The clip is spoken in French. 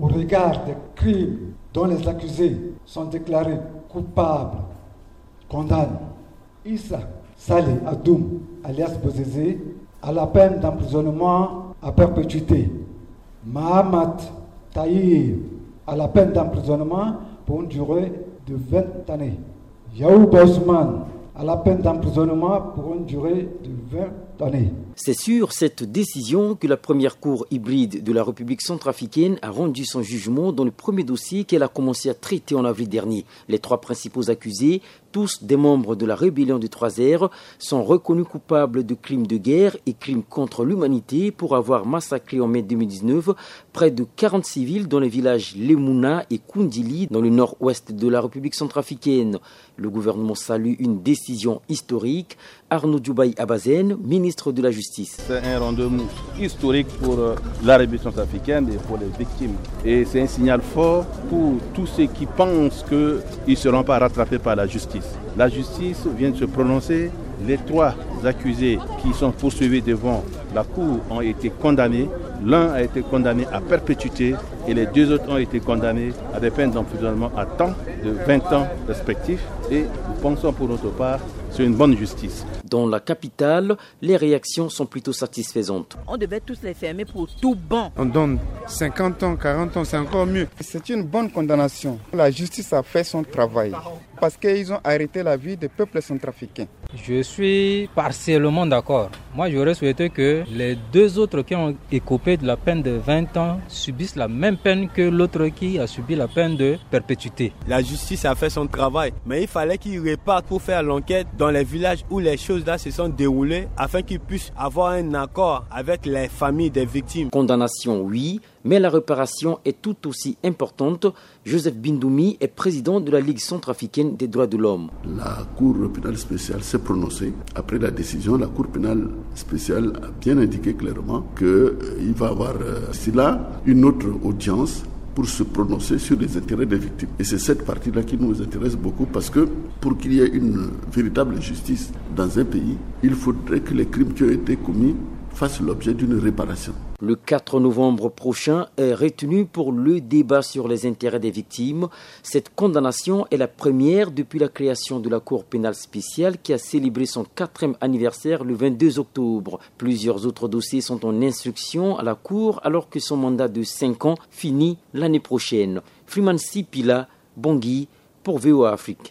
au regard des crimes dont les accusés sont déclarés coupables, condamne Issa Saleh Adoum, alias Bozézé, à la peine d'emprisonnement à perpétuité. Mahamat Tahir, à la peine d'emprisonnement pour une durée de 20 années. Yaou Bosman, à la peine d'emprisonnement pour une durée de 20 années. C'est sur cette décision que la première cour hybride de la République centrafricaine a rendu son jugement dans le premier dossier qu'elle a commencé à traiter en avril dernier. Les trois principaux accusés, tous des membres de la rébellion du 3R, sont reconnus coupables de crimes de guerre et crimes contre l'humanité pour avoir massacré en mai 2019 près de 40 civils dans les villages Lemouna et Kundili dans le nord-ouest de la République centrafricaine. Le gouvernement salue une décision historique. Arnaud Djoubaï Abazen, ministre de la Justice c'est un rendez-vous historique pour euh, la République centrafricaine et pour les victimes. Et c'est un signal fort pour tous ceux qui pensent qu'ils ne seront pas rattrapés par la justice. La justice vient de se prononcer. Les trois accusés qui sont poursuivis devant la Cour ont été condamnés. L'un a été condamné à perpétuité et les deux autres ont été condamnés à des peines d'emprisonnement à temps de 20 ans respectifs. Et nous pensons pour notre part c'est une bonne justice. Dans la capitale, les réactions sont plutôt satisfaisantes. On devait tous les fermer pour tout bon. On donne 50 ans, 40 ans, c'est encore mieux. C'est une bonne condamnation. La justice a fait son travail parce qu'ils ont arrêté la vie des peuples centrafricains. Je suis partiellement d'accord. Moi, j'aurais souhaité que les deux autres qui ont écopé de la peine de 20 ans subissent la même peine que l'autre qui a subi la peine de perpétuité. La justice a fait son travail, mais il fallait qu'ils repartent pour faire l'enquête dans les villages où les choses là se sont déroulées afin qu'ils puissent avoir un accord avec les familles des victimes. Condamnation, oui, mais la réparation est tout aussi importante. Joseph Bindoumi est président de la Ligue centrafricaine des droits de l'homme. La Cour pénale spéciale s'est prononcée. Après la décision, la Cour pénale spéciale a bien indiqué clairement qu'il euh, va y avoir, euh, là, une autre audience pour se prononcer sur les intérêts des victimes. Et c'est cette partie-là qui nous intéresse beaucoup parce que pour qu'il y ait une véritable justice dans un pays, il faudrait que les crimes qui ont été commis fassent l'objet d'une réparation. Le 4 novembre prochain est retenu pour le débat sur les intérêts des victimes. Cette condamnation est la première depuis la création de la Cour pénale spéciale qui a célébré son quatrième anniversaire le 22 octobre. Plusieurs autres dossiers sont en instruction à la Cour alors que son mandat de 5 ans finit l'année prochaine. Freeman Sipila, Bangui, pour VOA Afrique.